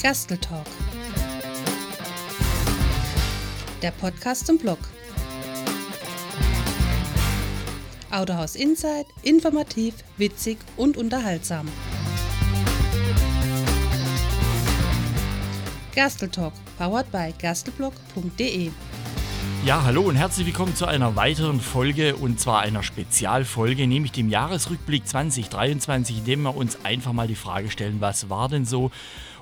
Gerstl Talk. Der Podcast zum Blog. Autohaus Insight, informativ, witzig und unterhaltsam. Gerstl Talk, powered by gerstelblog.de. Ja, hallo und herzlich willkommen zu einer weiteren Folge und zwar einer Spezialfolge, nämlich dem Jahresrückblick 2023, in dem wir uns einfach mal die Frage stellen, was war denn so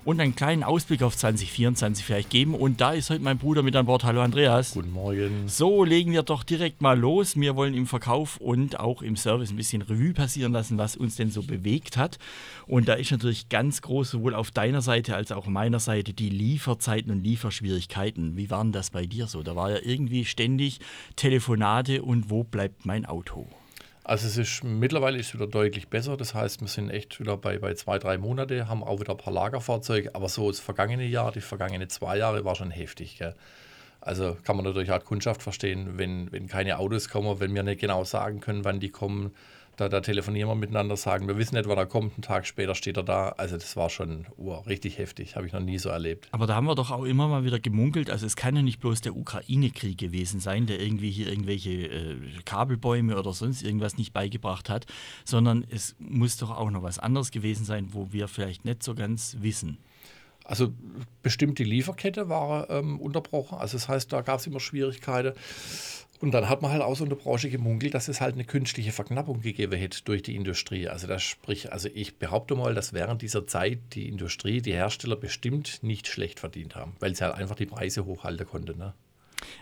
und einen kleinen Ausblick auf 2024 vielleicht geben. Und da ist heute mein Bruder mit an Bord. Hallo Andreas. Guten Morgen. So, legen wir doch direkt mal los. Wir wollen im Verkauf und auch im Service ein bisschen Revue passieren lassen, was uns denn so bewegt hat. Und da ist natürlich ganz groß, sowohl auf deiner Seite als auch meiner Seite, die Lieferzeiten und Lieferschwierigkeiten. Wie waren das bei dir so? Da war ja irgendwie ständig Telefonate und wo bleibt mein Auto? Also es ist mittlerweile ist es wieder deutlich besser. Das heißt, wir sind echt wieder bei, bei zwei, drei Monate, haben auch wieder ein paar Lagerfahrzeuge. Aber so das vergangene Jahr, die vergangenen zwei Jahre war schon heftig. Gell? Also kann man natürlich auch Kundschaft verstehen, wenn, wenn keine Autos kommen, wenn wir nicht genau sagen können, wann die kommen, da, da, telefonieren wir miteinander, sagen, wir wissen nicht, wann er kommt, einen Tag später steht er da. Also das war schon oh, richtig heftig, habe ich noch nie so erlebt. Aber da haben wir doch auch immer mal wieder gemunkelt, also es kann ja nicht bloß der Ukraine-Krieg gewesen sein, der irgendwie hier irgendwelche äh, Kabelbäume oder sonst irgendwas nicht beigebracht hat, sondern es muss doch auch noch was anderes gewesen sein, wo wir vielleicht nicht so ganz wissen. Also bestimmt die Lieferkette war ähm, unterbrochen. Also das heißt, da gab es immer Schwierigkeiten. Und dann hat man halt auch so in der Branche gemunkelt, dass es halt eine künstliche Verknappung gegeben hätte durch die Industrie. Also das sprich, also ich behaupte mal, dass während dieser Zeit die Industrie, die Hersteller bestimmt nicht schlecht verdient haben, weil sie halt einfach die Preise hochhalten konnten. Ne?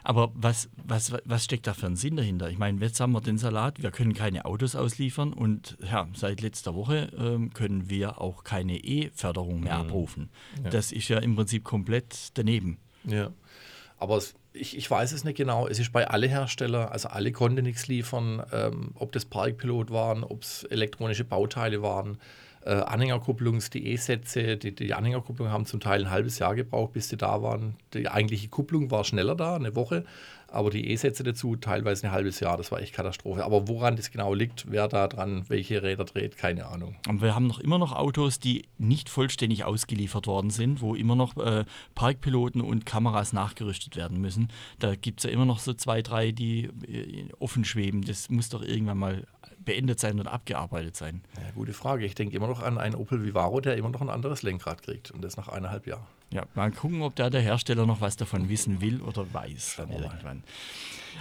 Aber was, was, was steckt da für einen Sinn dahinter? Ich meine, jetzt haben wir den Salat, wir können keine Autos ausliefern und ja, seit letzter Woche ähm, können wir auch keine E-Förderung mehr mhm. abrufen. Ja. Das ist ja im Prinzip komplett daneben. Ja, aber es ich, ich weiß es nicht genau. Es ist bei allen Herstellern, also alle konnten nichts liefern, ähm, ob das Parkpilot waren, ob es elektronische Bauteile waren, äh, Anhängerkupplungs, die E-Sätze, die, die Anhängerkupplung haben zum Teil ein halbes Jahr gebraucht, bis sie da waren. Die eigentliche Kupplung war schneller da, eine Woche aber die E-Sätze dazu teilweise ein halbes Jahr. Das war echt Katastrophe. Aber woran das genau liegt, wer da dran welche Räder dreht, keine Ahnung. Und wir haben noch immer noch Autos, die nicht vollständig ausgeliefert worden sind, wo immer noch äh, Parkpiloten und Kameras nachgerüstet werden müssen. Da gibt es ja immer noch so zwei, drei, die äh, offen schweben. Das muss doch irgendwann mal beendet sein und abgearbeitet sein. Ja, gute Frage. Ich denke immer noch an einen Opel Vivaro, der immer noch ein anderes Lenkrad kriegt und das nach eineinhalb Jahren. Ja, mal gucken, ob da der Hersteller noch was davon wissen will oder weiß dann irgendwann.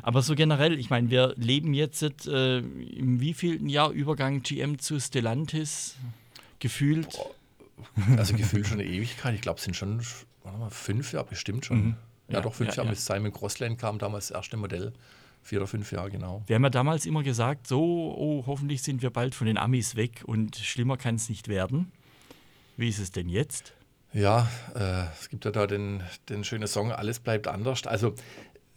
Aber so generell, ich meine, wir leben jetzt äh, im wievielten Jahr Übergang GM zu Stellantis gefühlt? Also gefühlt schon eine Ewigkeit. Ich glaube, es sind schon mal, fünf Jahre bestimmt schon. Mhm. Ja, ja, doch fünf ja, Jahre, ja. bis Simon Crossland kam, damals das erste Modell. Vier oder fünf Jahre, genau. Wir haben ja damals immer gesagt, so, oh, hoffentlich sind wir bald von den Amis weg und schlimmer kann es nicht werden. Wie ist es denn jetzt? Ja, äh, es gibt ja da den, den schönen Song Alles bleibt anders. Also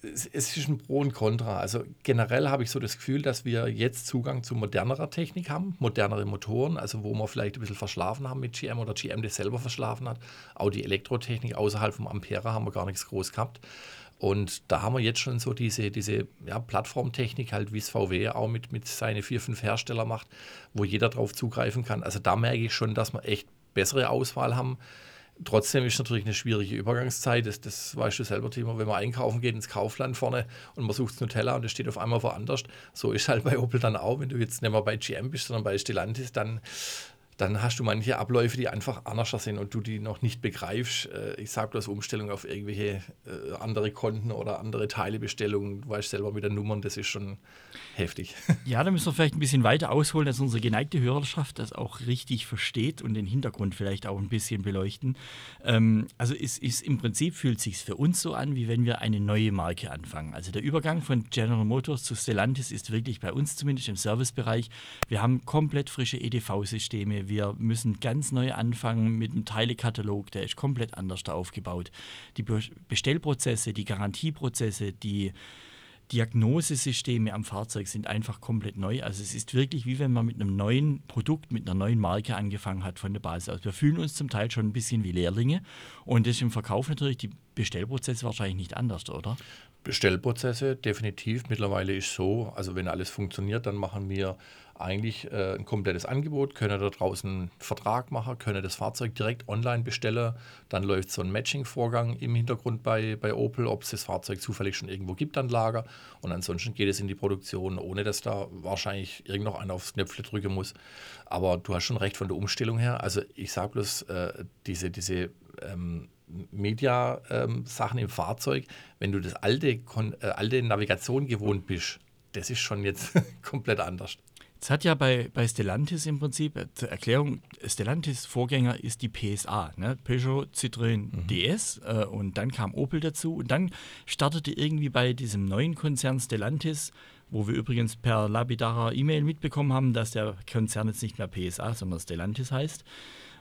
es, es ist ein Pro und Contra. Also generell habe ich so das Gefühl, dass wir jetzt Zugang zu modernerer Technik haben, modernere Motoren, also wo wir vielleicht ein bisschen verschlafen haben mit GM oder GM das selber verschlafen hat. Auch die Elektrotechnik außerhalb vom Ampere haben wir gar nichts groß gehabt. Und da haben wir jetzt schon so diese, diese ja, Plattformtechnik, halt wie es VW auch mit, mit seinen vier, fünf Hersteller macht, wo jeder drauf zugreifen kann. Also da merke ich schon, dass wir echt bessere Auswahl haben. Trotzdem ist natürlich eine schwierige Übergangszeit. Das, das weißt du selber, Timo, wenn man einkaufen geht ins Kaufland vorne und man sucht Nutella und es steht auf einmal woanders. So ist halt bei Opel dann auch, wenn du jetzt nicht mehr bei GM bist, sondern bei Stellantis, dann dann hast du manche Abläufe, die einfach anders sind und du die noch nicht begreifst. Äh, ich sage bloß Umstellung auf irgendwelche äh, andere Konten oder andere Teilebestellungen. Du weißt selber mit den Nummern, das ist schon heftig. Ja, da müssen wir vielleicht ein bisschen weiter ausholen, dass unsere geneigte Hörerschaft das auch richtig versteht und den Hintergrund vielleicht auch ein bisschen beleuchten. Ähm, also es ist im Prinzip fühlt sich für uns so an, wie wenn wir eine neue Marke anfangen. Also der Übergang von General Motors zu Stellantis ist wirklich bei uns zumindest im Servicebereich. Wir haben komplett frische EDV-Systeme wir müssen ganz neu anfangen mit einem Teilekatalog, der ist komplett anders aufgebaut. Die Bestellprozesse, die Garantieprozesse, die Diagnosesysteme am Fahrzeug sind einfach komplett neu. Also es ist wirklich wie wenn man mit einem neuen Produkt, mit einer neuen Marke angefangen hat von der Basis aus. Wir fühlen uns zum Teil schon ein bisschen wie Lehrlinge und das ist im Verkauf natürlich die Bestellprozesse wahrscheinlich nicht anders, oder? Bestellprozesse definitiv. Mittlerweile ist so, also wenn alles funktioniert, dann machen wir eigentlich äh, ein komplettes Angebot, können da draußen einen Vertrag machen, können das Fahrzeug direkt online bestellen. Dann läuft so ein Matching-Vorgang im Hintergrund bei, bei Opel, ob es das Fahrzeug zufällig schon irgendwo gibt an Lager. Und ansonsten geht es in die Produktion, ohne dass da wahrscheinlich irgend noch einer aufs Knöpfle drücken muss. Aber du hast schon recht von der Umstellung her. Also ich sage bloß, äh, diese, diese ähm, Media-Sachen ähm, im Fahrzeug, wenn du das alte, äh, alte Navigation gewohnt bist, das ist schon jetzt komplett anders. Es hat ja bei, bei Stellantis im Prinzip, äh, zur Erklärung, Stellantis Vorgänger ist die PSA, ne? Peugeot Citroën mhm. DS äh, und dann kam Opel dazu und dann startete irgendwie bei diesem neuen Konzern Stellantis, wo wir übrigens per lapidarer E-Mail mitbekommen haben, dass der Konzern jetzt nicht mehr PSA, sondern Stellantis heißt,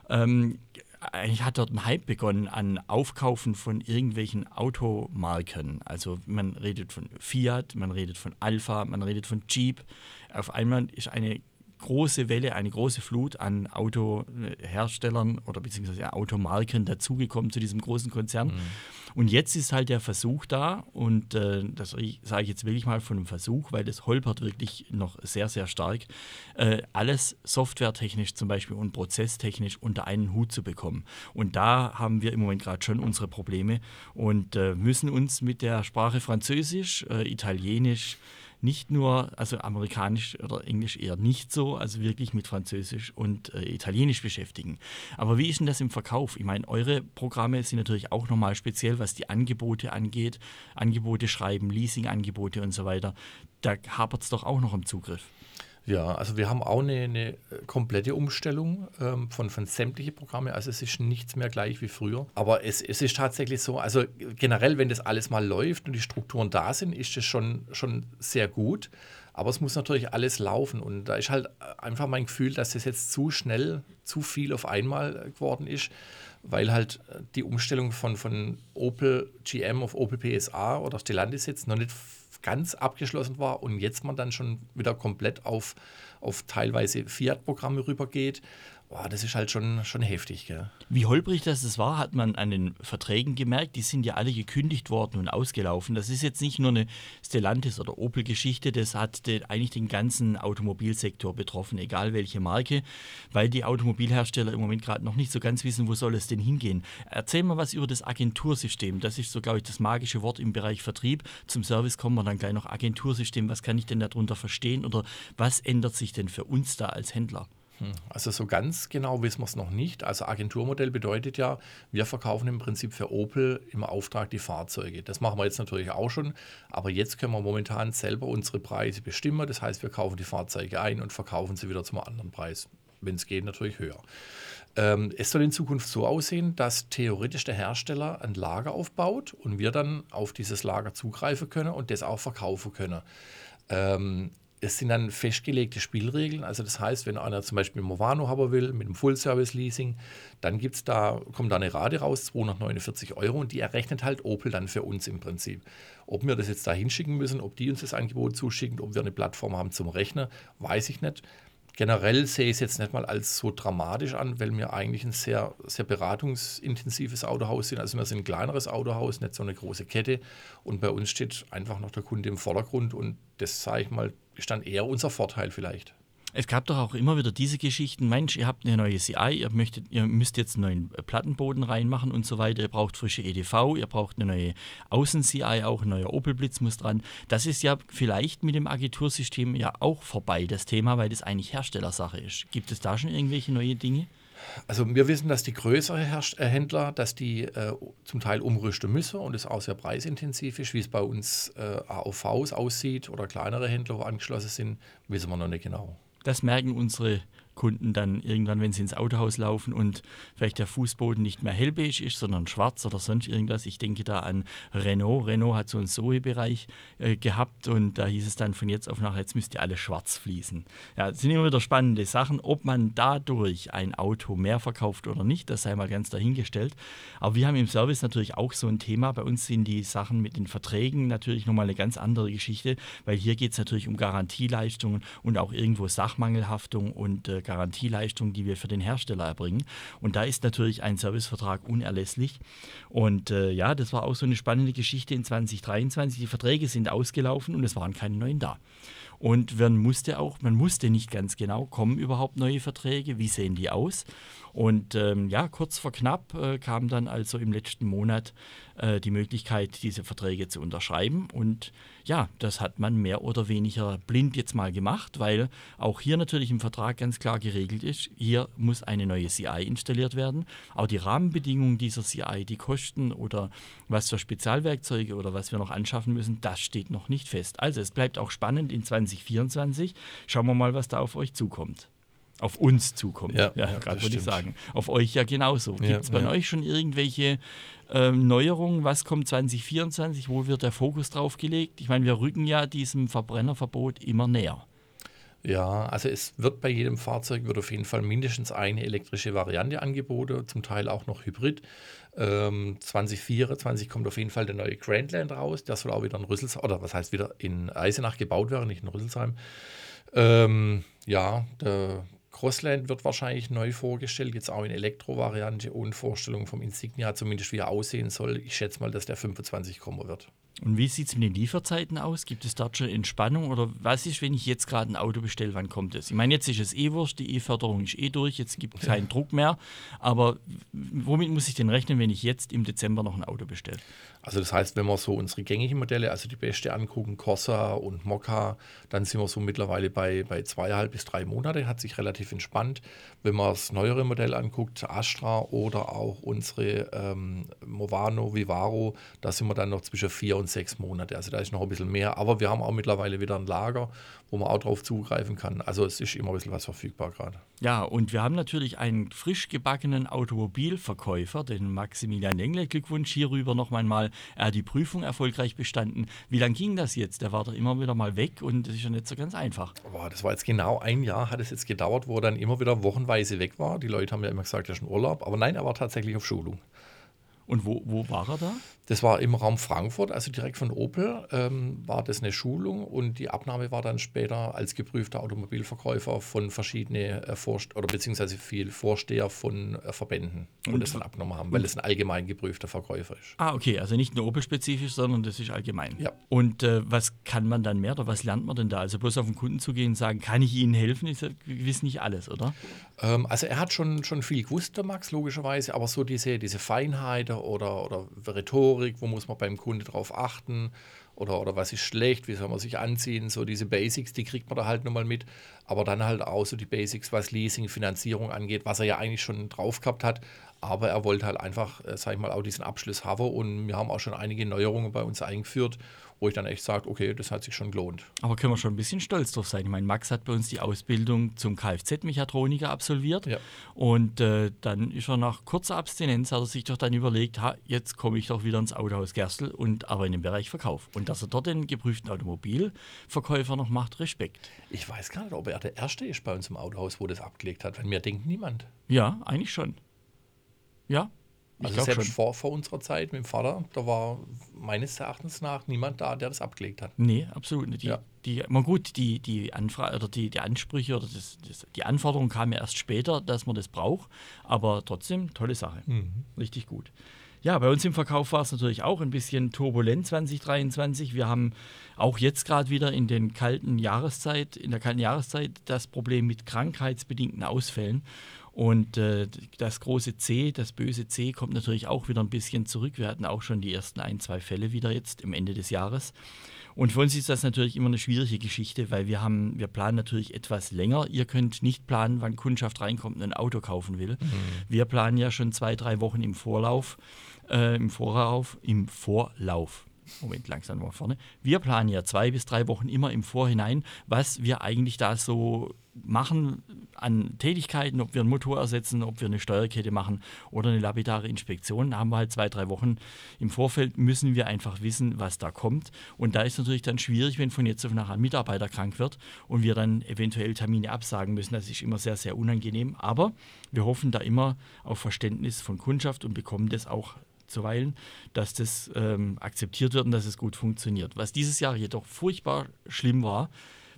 ähm, eigentlich hat dort ein Hype begonnen an Aufkaufen von irgendwelchen Automarken. Also man redet von Fiat, man redet von Alpha, man redet von Jeep. Auf einmal ist eine große Welle, eine große Flut an Autoherstellern oder beziehungsweise Automarken dazugekommen zu diesem großen Konzern. Mhm. Und jetzt ist halt der Versuch da, und äh, das sage ich jetzt wirklich mal von einem Versuch, weil das holpert wirklich noch sehr, sehr stark, äh, alles softwaretechnisch zum Beispiel und prozesstechnisch unter einen Hut zu bekommen. Und da haben wir im Moment gerade schon unsere Probleme und äh, müssen uns mit der Sprache Französisch, äh, Italienisch, nicht nur, also amerikanisch oder englisch eher nicht so, also wirklich mit Französisch und äh, Italienisch beschäftigen. Aber wie ist denn das im Verkauf? Ich meine, eure Programme sind natürlich auch nochmal speziell, was die Angebote angeht. Angebote schreiben, Leasing-Angebote und so weiter. Da hapert es doch auch noch im Zugriff. Ja, also wir haben auch eine, eine äh, komplette Umstellung ähm, von, von sämtlichen Programmen. Also es ist nichts mehr gleich wie früher. Aber es, es ist tatsächlich so, also generell, wenn das alles mal läuft und die Strukturen da sind, ist das schon, schon sehr gut. Aber es muss natürlich alles laufen. Und da ist halt einfach mein Gefühl, dass das jetzt zu schnell, zu viel auf einmal geworden ist, weil halt die Umstellung von, von Opel GM auf Opel PSA oder Stellantis jetzt noch nicht ganz abgeschlossen war und jetzt man dann schon wieder komplett auf, auf teilweise Fiat-Programme rübergeht Boah, das ist halt schon, schon heftig. Gell? Wie holprig das, war, hat man an den Verträgen gemerkt. Die sind ja alle gekündigt worden und ausgelaufen. Das ist jetzt nicht nur eine Stellantis- oder Opel-Geschichte, das hat den, eigentlich den ganzen Automobilsektor betroffen, egal welche Marke, weil die Automobilhersteller im Moment gerade noch nicht so ganz wissen, wo soll es denn hingehen. Erzähl mal was über das Agentursystem. Das ist so, glaube ich, das magische Wort im Bereich Vertrieb. Zum Service kommen wir dann gleich noch Agentursystem. Was kann ich denn darunter verstehen oder was ändert sich denn für uns da als Händler? Also so ganz genau wissen wir es noch nicht. Also Agenturmodell bedeutet ja, wir verkaufen im Prinzip für Opel im Auftrag die Fahrzeuge. Das machen wir jetzt natürlich auch schon, aber jetzt können wir momentan selber unsere Preise bestimmen. Das heißt, wir kaufen die Fahrzeuge ein und verkaufen sie wieder zum anderen Preis. Wenn es geht, natürlich höher. Ähm, es soll in Zukunft so aussehen, dass theoretisch der Hersteller ein Lager aufbaut und wir dann auf dieses Lager zugreifen können und das auch verkaufen können. Ähm, es sind dann festgelegte Spielregeln. Also das heißt, wenn einer zum Beispiel Movano haben will, mit einem Full-Service-Leasing, dann gibt's da, kommt da eine Rate raus, 249 Euro, und die errechnet halt Opel dann für uns im Prinzip. Ob wir das jetzt da hinschicken müssen, ob die uns das Angebot zuschicken, ob wir eine Plattform haben zum Rechnen, weiß ich nicht. Generell sehe ich es jetzt nicht mal als so dramatisch an, weil wir eigentlich ein sehr, sehr beratungsintensives Autohaus sind. Also wir sind ein kleineres Autohaus, nicht so eine große Kette. Und bei uns steht einfach noch der Kunde im Vordergrund. Und das, sage ich mal, ist dann eher unser Vorteil vielleicht. Es gab doch auch immer wieder diese Geschichten, Mensch, ihr habt eine neue CI, ihr, möchtet, ihr müsst jetzt einen neuen Plattenboden reinmachen und so weiter, ihr braucht frische EDV, ihr braucht eine neue Außen-CI, auch ein neuer Opel-Blitz muss dran. Das ist ja vielleicht mit dem Agentursystem ja auch vorbei, das Thema, weil das eigentlich Herstellersache ist. Gibt es da schon irgendwelche neue Dinge? Also wir wissen, dass die größeren äh, Händler, dass die äh, zum Teil umrüsten müssen und es auch sehr preisintensiv ist, wie es bei uns äh, AOVs aussieht oder kleinere Händler, wo angeschlossen sind, wissen wir noch nicht genau. Das merken unsere Kunden dann irgendwann, wenn sie ins Autohaus laufen und vielleicht der Fußboden nicht mehr hellbeige ist, sondern schwarz oder sonst irgendwas. Ich denke da an Renault. Renault hat so einen Zoe-Bereich äh, gehabt und da hieß es dann von jetzt auf nachher, jetzt müsst ihr alle schwarz fließen. Ja, das sind immer wieder spannende Sachen. Ob man dadurch ein Auto mehr verkauft oder nicht, das sei mal ganz dahingestellt. Aber wir haben im Service natürlich auch so ein Thema. Bei uns sind die Sachen mit den Verträgen natürlich nochmal eine ganz andere Geschichte, weil hier geht es natürlich um Garantieleistungen und auch irgendwo Sachmangelhaftung und äh, Garantieleistung, die wir für den Hersteller erbringen. Und da ist natürlich ein Servicevertrag unerlässlich. Und äh, ja, das war auch so eine spannende Geschichte in 2023. Die Verträge sind ausgelaufen und es waren keine neuen da. Und man musste auch, man musste nicht ganz genau, kommen überhaupt neue Verträge, wie sehen die aus? Und ähm, ja, kurz vor knapp äh, kam dann also im letzten Monat äh, die Möglichkeit, diese Verträge zu unterschreiben. Und ja, das hat man mehr oder weniger blind jetzt mal gemacht, weil auch hier natürlich im Vertrag ganz klar geregelt ist, hier muss eine neue CI installiert werden. Auch die Rahmenbedingungen dieser CI, die Kosten oder was für Spezialwerkzeuge oder was wir noch anschaffen müssen, das steht noch nicht fest. Also es bleibt auch spannend in 2024. Schauen wir mal, was da auf euch zukommt auf uns zukommt. Ja, ja, ja gerade würde ich sagen. Auf euch ja genauso. Gibt es bei ja. euch schon irgendwelche ähm, Neuerungen? Was kommt 2024? Wo wird der Fokus drauf gelegt? Ich meine, wir rücken ja diesem Verbrennerverbot immer näher. Ja, also es wird bei jedem Fahrzeug wird auf jeden Fall mindestens eine elektrische Variante angeboten, zum Teil auch noch Hybrid. Ähm, 2024 kommt auf jeden Fall der neue Grandland raus. Der soll auch wieder in Rüsselsheim, oder was heißt wieder in Eisenach gebaut werden, nicht in Rüsselsheim. Ähm, ja, der, Crossland wird wahrscheinlich neu vorgestellt, jetzt auch in Elektro-Variante und Vorstellung vom Insignia, zumindest wie er aussehen soll. Ich schätze mal, dass der 25 kommen wird. Und wie sieht es mit den Lieferzeiten aus? Gibt es dort schon Entspannung oder was ist, wenn ich jetzt gerade ein Auto bestelle, wann kommt es? Ich meine, jetzt ist es eh wurscht, die E-Förderung ist eh durch, jetzt gibt es keinen ja. Druck mehr. Aber womit muss ich denn rechnen, wenn ich jetzt im Dezember noch ein Auto bestelle? Also das heißt, wenn wir so unsere gängigen Modelle, also die beste angucken, Corsa und Mokka, dann sind wir so mittlerweile bei, bei zweieinhalb bis drei Monate, hat sich relativ entspannt. Wenn man das neuere Modell anguckt, Astra oder auch unsere ähm, Movano, Vivaro, da sind wir dann noch zwischen vier und sechs Monate. Also da ist noch ein bisschen mehr. Aber wir haben auch mittlerweile wieder ein Lager, wo man auch drauf zugreifen kann. Also es ist immer ein bisschen was verfügbar gerade. Ja, und wir haben natürlich einen frisch gebackenen Automobilverkäufer, den Maximilian Engle. Glückwunsch hierüber noch einmal. Er hat die Prüfung erfolgreich bestanden. Wie lange ging das jetzt? Der war doch immer wieder mal weg und das ist ja nicht so ganz einfach. Boah, das war jetzt genau ein Jahr, hat es jetzt gedauert, wo er dann immer wieder wochenweise weg war. Die Leute haben ja immer gesagt, er ist schon Urlaub. Aber nein, er war tatsächlich auf Schulung. Und wo, wo war er da? Das war im Raum Frankfurt, also direkt von Opel, ähm, war das eine Schulung und die Abnahme war dann später als geprüfter Automobilverkäufer von verschiedenen äh, oder beziehungsweise viel Vorsteher von äh, Verbänden, die und, das dann abgenommen haben, weil es ein allgemein geprüfter Verkäufer ist. Ah, okay, also nicht nur Opel-spezifisch, sondern das ist allgemein. Ja. Und äh, was kann man dann mehr oder was lernt man denn da? Also bloß auf den Kunden zu gehen und sagen, kann ich Ihnen helfen, ist ja gewiss nicht alles, oder? Ähm, also er hat schon, schon viel gewusst, der Max, logischerweise, aber so diese, diese Feinheiten oder, oder Rhetorik, Sensorik, wo muss man beim Kunde drauf achten? Oder, oder was ist schlecht, wie soll man sich anziehen, so diese Basics, die kriegt man da halt nochmal mit, aber dann halt auch so die Basics, was Leasing, Finanzierung angeht, was er ja eigentlich schon drauf gehabt hat, aber er wollte halt einfach, äh, sag ich mal, auch diesen Abschluss haben. Und wir haben auch schon einige Neuerungen bei uns eingeführt wo ich dann echt sage, okay, das hat sich schon gelohnt. Aber können wir schon ein bisschen stolz drauf sein. Ich meine, Max hat bei uns die Ausbildung zum Kfz-Mechatroniker absolviert ja. und äh, dann ist er nach kurzer Abstinenz, hat er sich doch dann überlegt, ha, jetzt komme ich doch wieder ins Autohaus Gerstl und aber in dem Bereich Verkauf. Und dass er dort den geprüften Automobilverkäufer noch macht, Respekt. Ich weiß gar nicht, ob er der Erste ist bei uns im Autohaus, wo das abgelegt hat, weil mir denkt niemand. Ja, eigentlich schon. Ja, also selbst vor, vor unserer Zeit mit dem Vater, da war meines Erachtens nach niemand da, der das abgelegt hat. Nee, absolut nicht. Die, ja. die, mal gut, die, die, Anfrage oder die, die Ansprüche oder das, das, die Anforderung kam ja erst später, dass man das braucht, aber trotzdem tolle Sache. Mhm. Richtig gut. Ja, bei uns im Verkauf war es natürlich auch ein bisschen turbulent 2023. Wir haben auch jetzt gerade wieder in den kalten Jahreszeit, in der kalten Jahreszeit das Problem mit krankheitsbedingten Ausfällen. Und äh, das große C, das böse C, kommt natürlich auch wieder ein bisschen zurück. Wir hatten auch schon die ersten ein, zwei Fälle wieder jetzt im Ende des Jahres. Und für uns ist das natürlich immer eine schwierige Geschichte, weil wir haben, wir planen natürlich etwas länger. Ihr könnt nicht planen, wann Kundschaft reinkommt und ein Auto kaufen will. Mhm. Wir planen ja schon zwei, drei Wochen im Vorlauf, äh, im Vorauf, im Vorlauf. Moment, langsam mal vorne. Wir planen ja zwei bis drei Wochen immer im Vorhinein, was wir eigentlich da so machen an Tätigkeiten, ob wir einen Motor ersetzen, ob wir eine Steuerkette machen oder eine lapidare Inspektion. Da haben wir halt zwei, drei Wochen im Vorfeld, müssen wir einfach wissen, was da kommt. Und da ist natürlich dann schwierig, wenn von jetzt auf nachher ein Mitarbeiter krank wird und wir dann eventuell Termine absagen müssen. Das ist immer sehr, sehr unangenehm. Aber wir hoffen da immer auf Verständnis von Kundschaft und bekommen das auch zuweilen, dass das ähm, akzeptiert wird und dass es gut funktioniert. Was dieses Jahr jedoch furchtbar schlimm war,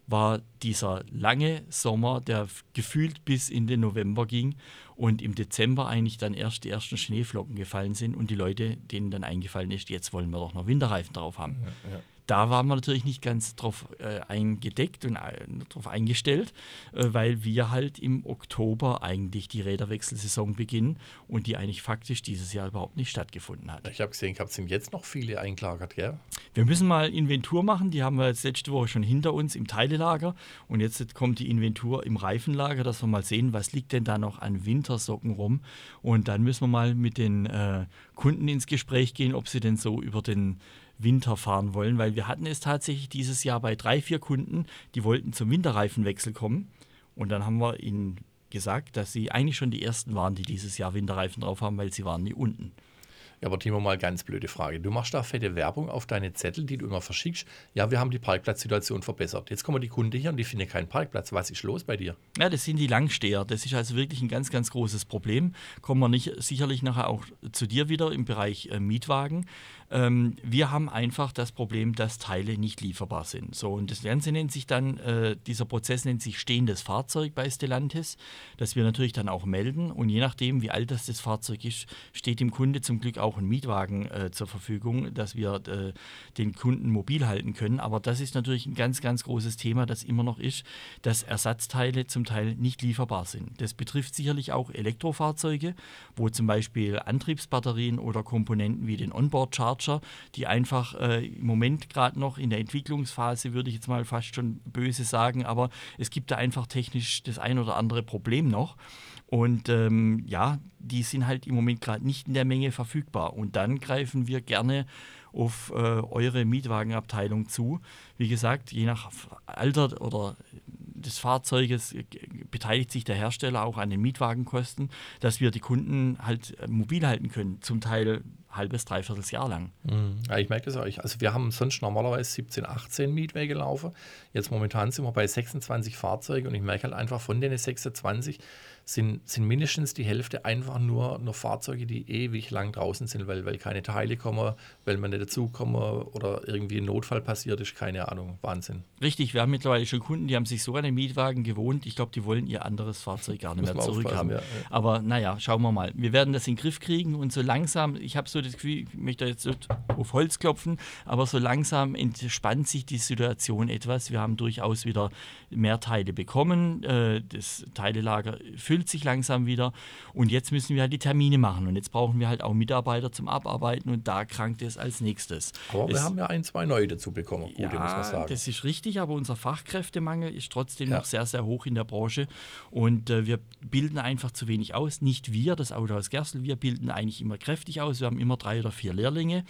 war dieser lange Sommer, der gefühlt bis in den November ging und im Dezember eigentlich dann erst die ersten Schneeflocken gefallen sind und die Leute, denen dann eingefallen ist, jetzt wollen wir doch noch Winterreifen drauf haben. Ja, ja. Da waren wir natürlich nicht ganz drauf äh, eingedeckt und äh, darauf eingestellt, äh, weil wir halt im Oktober eigentlich die Räderwechselsaison beginnen und die eigentlich faktisch dieses Jahr überhaupt nicht stattgefunden hat. Ich habe gesehen, ich habe es jetzt noch viele eingelagert, gell? Wir müssen mal Inventur machen, die haben wir jetzt letzte Woche schon hinter uns im Teilelager und jetzt kommt die Inventur im Reifenlager, dass wir mal sehen, was liegt denn da noch an Wintersocken rum und dann müssen wir mal mit den äh, Kunden ins Gespräch gehen, ob sie denn so über den Winter fahren wollen, weil wir hatten es tatsächlich dieses Jahr bei drei, vier Kunden, die wollten zum Winterreifenwechsel kommen. Und dann haben wir ihnen gesagt, dass sie eigentlich schon die ersten waren, die dieses Jahr Winterreifen drauf haben, weil sie waren nie unten. Ja, aber Timo, mal ganz blöde Frage. Du machst da fette Werbung auf deine Zettel, die du immer verschickst. Ja, wir haben die Parkplatzsituation verbessert. Jetzt kommen die Kunden hier und die finden keinen Parkplatz. Was ist los bei dir? Ja, das sind die Langsteher. Das ist also wirklich ein ganz, ganz großes Problem. Kommen wir nicht sicherlich nachher auch zu dir wieder im Bereich äh, Mietwagen. Ähm, wir haben einfach das Problem, dass Teile nicht lieferbar sind. So, und das Ganze nennt sich dann, äh, dieser Prozess nennt sich stehendes Fahrzeug bei Stellantis, das wir natürlich dann auch melden. Und je nachdem, wie alt das, das Fahrzeug ist, steht dem Kunde zum Glück auch ein Mietwagen äh, zur Verfügung, dass wir äh, den Kunden mobil halten können. Aber das ist natürlich ein ganz, ganz großes Thema, das immer noch ist, dass Ersatzteile zum Teil nicht lieferbar sind. Das betrifft sicherlich auch Elektrofahrzeuge, wo zum Beispiel Antriebsbatterien oder Komponenten wie den Onboard-Charger Charger, die einfach äh, im Moment gerade noch in der Entwicklungsphase, würde ich jetzt mal fast schon böse sagen, aber es gibt da einfach technisch das ein oder andere Problem noch. Und ähm, ja, die sind halt im Moment gerade nicht in der Menge verfügbar. Und dann greifen wir gerne auf äh, eure Mietwagenabteilung zu. Wie gesagt, je nach Alter oder des Fahrzeuges beteiligt sich der Hersteller auch an den Mietwagenkosten, dass wir die Kunden halt äh, mobil halten können, zum Teil halbes, dreiviertel Jahr lang. Mhm. Ja, ich merke das auch. Also wir haben sonst normalerweise 17, 18 Mietwege laufen. Jetzt momentan sind wir bei 26 Fahrzeugen und ich merke halt einfach von den 26 sind, sind mindestens die Hälfte einfach nur, nur Fahrzeuge, die ewig lang draußen sind, weil, weil keine Teile kommen, weil man nicht dazukommen oder irgendwie ein Notfall passiert ist, keine Ahnung, Wahnsinn. Richtig, wir haben mittlerweile schon Kunden, die haben sich so an den Mietwagen gewohnt, ich glaube, die wollen ihr anderes Fahrzeug gar nicht mehr zurückhaben. Ja, ja. Aber naja, schauen wir mal. Wir werden das in den Griff kriegen und so langsam, ich habe so das Gefühl, ich möchte jetzt auf Holz klopfen, aber so langsam entspannt sich die Situation etwas. Wir haben durchaus wieder mehr Teile bekommen, äh, das Teilelager füllt füllt sich langsam wieder und jetzt müssen wir halt die Termine machen und jetzt brauchen wir halt auch Mitarbeiter zum Abarbeiten und da krankt es als nächstes. Aber es, wir haben ja ein, zwei neue dazu bekommen, gute, ja, muss man sagen. Das ist richtig, aber unser Fachkräftemangel ist trotzdem ja. noch sehr, sehr hoch in der Branche und äh, wir bilden einfach zu wenig aus. Nicht wir, das Autohaus Gerstl, wir bilden eigentlich immer kräftig aus. Wir haben immer drei oder vier Lehrlinge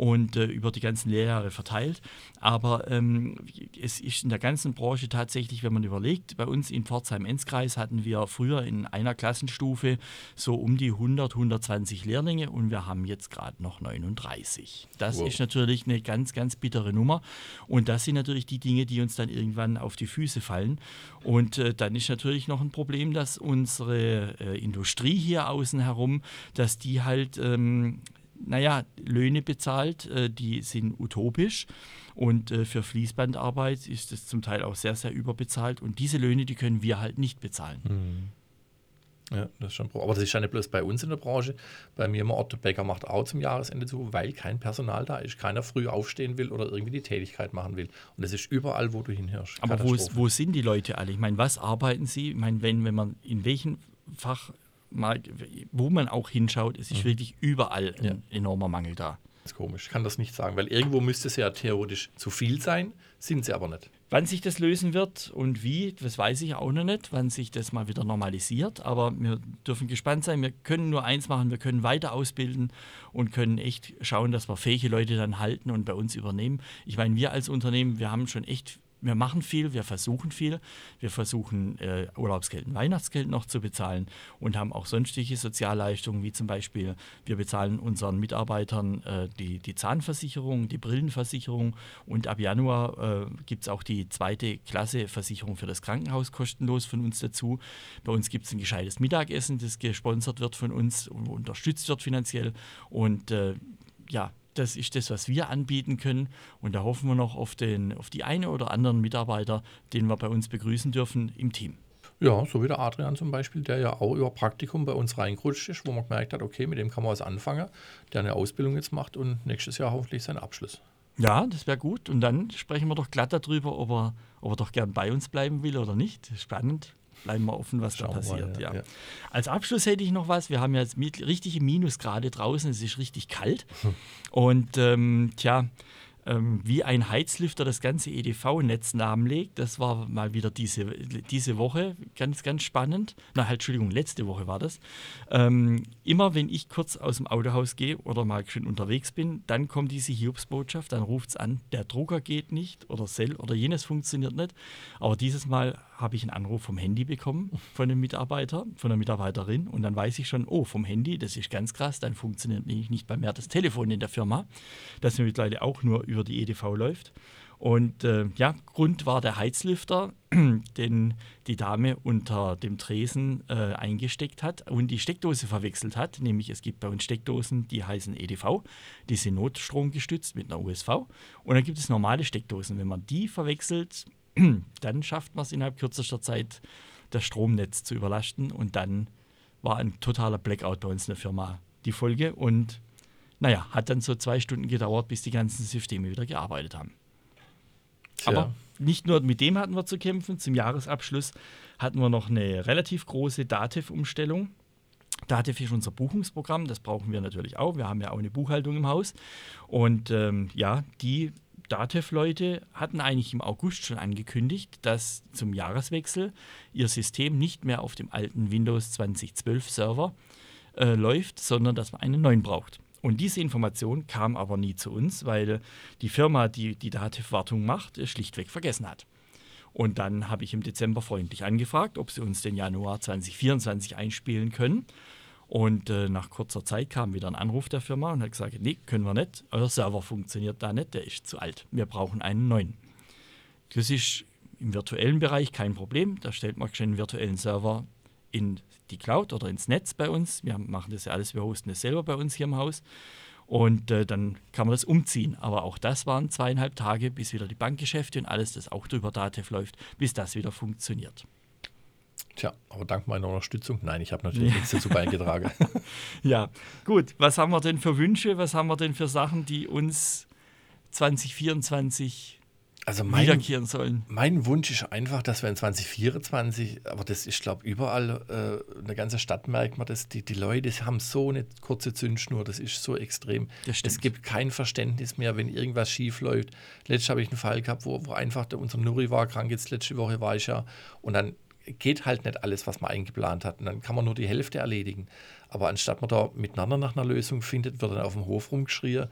und äh, über die ganzen Lehrjahre verteilt. Aber ähm, es ist in der ganzen Branche tatsächlich, wenn man überlegt, bei uns in Pforzheim-Enzkreis hatten wir früher in einer Klassenstufe so um die 100, 120 Lehrlinge und wir haben jetzt gerade noch 39. Das wow. ist natürlich eine ganz, ganz bittere Nummer und das sind natürlich die Dinge, die uns dann irgendwann auf die Füße fallen. Und äh, dann ist natürlich noch ein Problem, dass unsere äh, Industrie hier außen herum, dass die halt ähm, naja, Löhne bezahlt, äh, die sind utopisch. Und äh, für Fließbandarbeit ist es zum Teil auch sehr, sehr überbezahlt. Und diese Löhne, die können wir halt nicht bezahlen. Mhm. Ja, das ist schon. Aber das ist ja nicht bloß bei uns in der Branche. Bei mir im Ort, der Bäcker macht auch zum Jahresende zu, weil kein Personal da ist. Keiner früh aufstehen will oder irgendwie die Tätigkeit machen will. Und das ist überall, wo du hinhörst. Aber wo, wo sind die Leute alle? Ich meine, was arbeiten sie? Ich meine, wenn, wenn man in welchem Fach mal, wo man auch hinschaut, es ist mhm. wirklich überall ein ja. enormer Mangel da. Das ist komisch, ich kann das nicht sagen, weil irgendwo müsste es ja theoretisch zu viel sein, sind sie aber nicht. Wann sich das lösen wird und wie, das weiß ich auch noch nicht, wann sich das mal wieder normalisiert. Aber wir dürfen gespannt sein. Wir können nur eins machen, wir können weiter ausbilden und können echt schauen, dass wir fähige Leute dann halten und bei uns übernehmen. Ich meine, wir als Unternehmen, wir haben schon echt wir machen viel, wir versuchen viel. Wir versuchen äh, Urlaubsgeld und Weihnachtsgeld noch zu bezahlen und haben auch sonstige Sozialleistungen, wie zum Beispiel, wir bezahlen unseren Mitarbeitern äh, die, die Zahnversicherung, die Brillenversicherung und ab Januar äh, gibt es auch die zweite Klasse Versicherung für das Krankenhaus kostenlos von uns dazu. Bei uns gibt es ein gescheites Mittagessen, das gesponsert wird von uns und unterstützt wird finanziell und äh, ja, das ist das, was wir anbieten können. Und da hoffen wir noch auf, den, auf die eine oder anderen Mitarbeiter, den wir bei uns begrüßen dürfen im Team. Ja, so wie der Adrian zum Beispiel, der ja auch über Praktikum bei uns reingerutscht ist, wo man gemerkt hat, okay, mit dem kann man was anfangen, der eine Ausbildung jetzt macht und nächstes Jahr hoffentlich seinen Abschluss. Ja, das wäre gut. Und dann sprechen wir doch glatt darüber, ob er, ob er doch gern bei uns bleiben will oder nicht. Spannend. Bleiben wir offen, was Schauen da wir mal, passiert. ja, ja. Als Abschluss hätte ich noch was. Wir haben ja jetzt richtige Minusgrade draußen. Es ist richtig kalt. Hm. Und ähm, tja, ähm, wie ein Heizlüfter das ganze EDV-Netz lahmlegt. Das war mal wieder diese, diese Woche ganz, ganz spannend. Na, halt, Entschuldigung, letzte Woche war das. Ähm, immer wenn ich kurz aus dem Autohaus gehe oder mal schön unterwegs bin, dann kommt diese Hiobsbotschaft, dann ruft es an, der Drucker geht nicht oder Cell oder jenes funktioniert nicht. Aber dieses Mal habe ich einen Anruf vom Handy bekommen von einem Mitarbeiter, von einer Mitarbeiterin und dann weiß ich schon, oh, vom Handy, das ist ganz krass, dann funktioniert nämlich nicht bei mehr das Telefon in der Firma, das mittlerweile auch nur über die EDV läuft. Und äh, ja, Grund war der Heizlüfter, den die Dame unter dem Tresen äh, eingesteckt hat und die Steckdose verwechselt hat. Nämlich es gibt bei uns Steckdosen, die heißen EDV, die sind notstromgestützt mit einer USV. Und dann gibt es normale Steckdosen. Wenn man die verwechselt, dann schafft man es innerhalb kürzester Zeit, das Stromnetz zu überlasten. Und dann war ein totaler Blackout bei uns in der Firma die Folge. Und naja, hat dann so zwei Stunden gedauert, bis die ganzen Systeme wieder gearbeitet haben. Tja. Aber nicht nur mit dem hatten wir zu kämpfen. Zum Jahresabschluss hatten wir noch eine relativ große Dativ-Umstellung. Dativ ist unser Buchungsprogramm, das brauchen wir natürlich auch. Wir haben ja auch eine Buchhaltung im Haus. Und ähm, ja, die Dativ-Leute hatten eigentlich im August schon angekündigt, dass zum Jahreswechsel ihr System nicht mehr auf dem alten Windows 2012 Server äh, läuft, sondern dass man einen neuen braucht. Und diese Information kam aber nie zu uns, weil die Firma, die die Dativ-Wartung macht, es schlichtweg vergessen hat. Und dann habe ich im Dezember freundlich angefragt, ob sie uns den Januar 2024 einspielen können. Und äh, nach kurzer Zeit kam wieder ein Anruf der Firma und hat gesagt, nee, können wir nicht, euer Server funktioniert da nicht, der ist zu alt. Wir brauchen einen neuen. Das ist im virtuellen Bereich kein Problem. Da stellt man schon einen virtuellen Server in die Cloud oder ins Netz bei uns. Wir machen das ja alles, wir hosten das selber bei uns hier im Haus. Und äh, dann kann man das umziehen. Aber auch das waren zweieinhalb Tage, bis wieder die Bankgeschäfte und alles, das auch drüber Datev läuft, bis das wieder funktioniert. Tja, aber dank meiner Unterstützung, nein, ich habe natürlich nichts dazu beigetragen. Ja, gut. Was haben wir denn für Wünsche? Was haben wir denn für Sachen, die uns 2024 Also mein, wiederkehren sollen? mein Wunsch ist einfach, dass wir in 2024, aber das ist, glaube ich, überall, äh, in der ganzen Stadt merkt man das, die, die Leute haben so eine kurze Zündschnur, das ist so extrem. Es gibt kein Verständnis mehr, wenn irgendwas schief läuft. Letztes habe ich einen Fall gehabt, wo, wo einfach der, unser Nuri war krank, jetzt letzte Woche war ich ja, und dann geht halt nicht alles, was man eingeplant hat. Und dann kann man nur die Hälfte erledigen. Aber anstatt man da miteinander nach einer Lösung findet, wird dann auf dem Hof rumgeschrien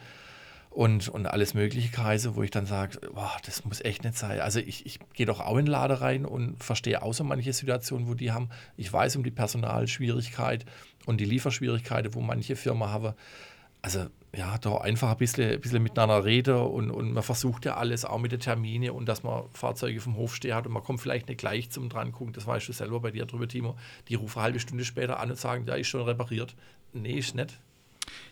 und, und alles mögliche Kreise, wo ich dann sage, boah, das muss echt nicht sein. Also ich, ich gehe doch auch in den Laden rein und verstehe auch so manche Situationen, wo die haben. Ich weiß um die Personalschwierigkeit und die Lieferschwierigkeiten, wo manche Firmen haben. Also ja, da einfach ein bisschen, ein bisschen miteinander reden und, und man versucht ja alles, auch mit den Termine und dass man Fahrzeuge vom Hof stehen hat und man kommt vielleicht nicht gleich zum dran gucken, das weißt du selber bei dir drüber, Timo. Die rufen eine halbe Stunde später an und sagen, ja, ist schon repariert. Nee, ist nicht.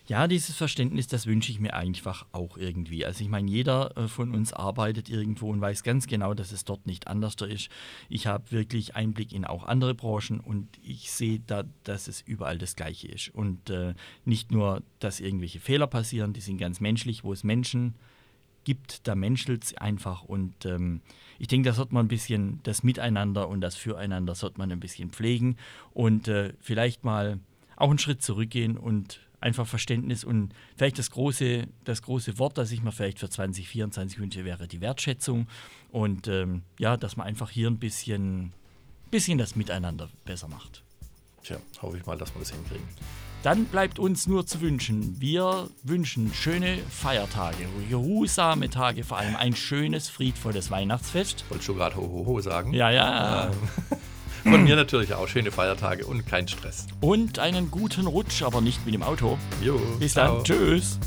Ja, dieses Verständnis, das wünsche ich mir einfach auch irgendwie. Also ich meine, jeder äh, von uns arbeitet irgendwo und weiß ganz genau, dass es dort nicht anders ist. Ich habe wirklich Einblick in auch andere Branchen und ich sehe da, dass es überall das Gleiche ist. Und äh, nicht nur, dass irgendwelche Fehler passieren, die sind ganz menschlich, wo es Menschen gibt, da menschelt es einfach. Und ähm, ich denke, da sollte man ein bisschen das Miteinander und das Füreinander sollte man ein bisschen pflegen und äh, vielleicht mal auch einen Schritt zurückgehen und einfach Verständnis und vielleicht das große, das große Wort, das ich mir vielleicht für 2024 wünsche, wäre die Wertschätzung und ähm, ja, dass man einfach hier ein bisschen, bisschen das Miteinander besser macht. Tja, hoffe ich mal, dass wir das hinkriegen. Dann bleibt uns nur zu wünschen, wir wünschen schöne Feiertage, geruhsame Tage, vor allem ein schönes, friedvolles Weihnachtsfest. Wolltest du gerade ho, ho, ho sagen? Ja, ja. Von mir natürlich auch schöne Feiertage und kein Stress. Und einen guten Rutsch, aber nicht mit dem Auto. Jo, Bis ciao. dann. Tschüss.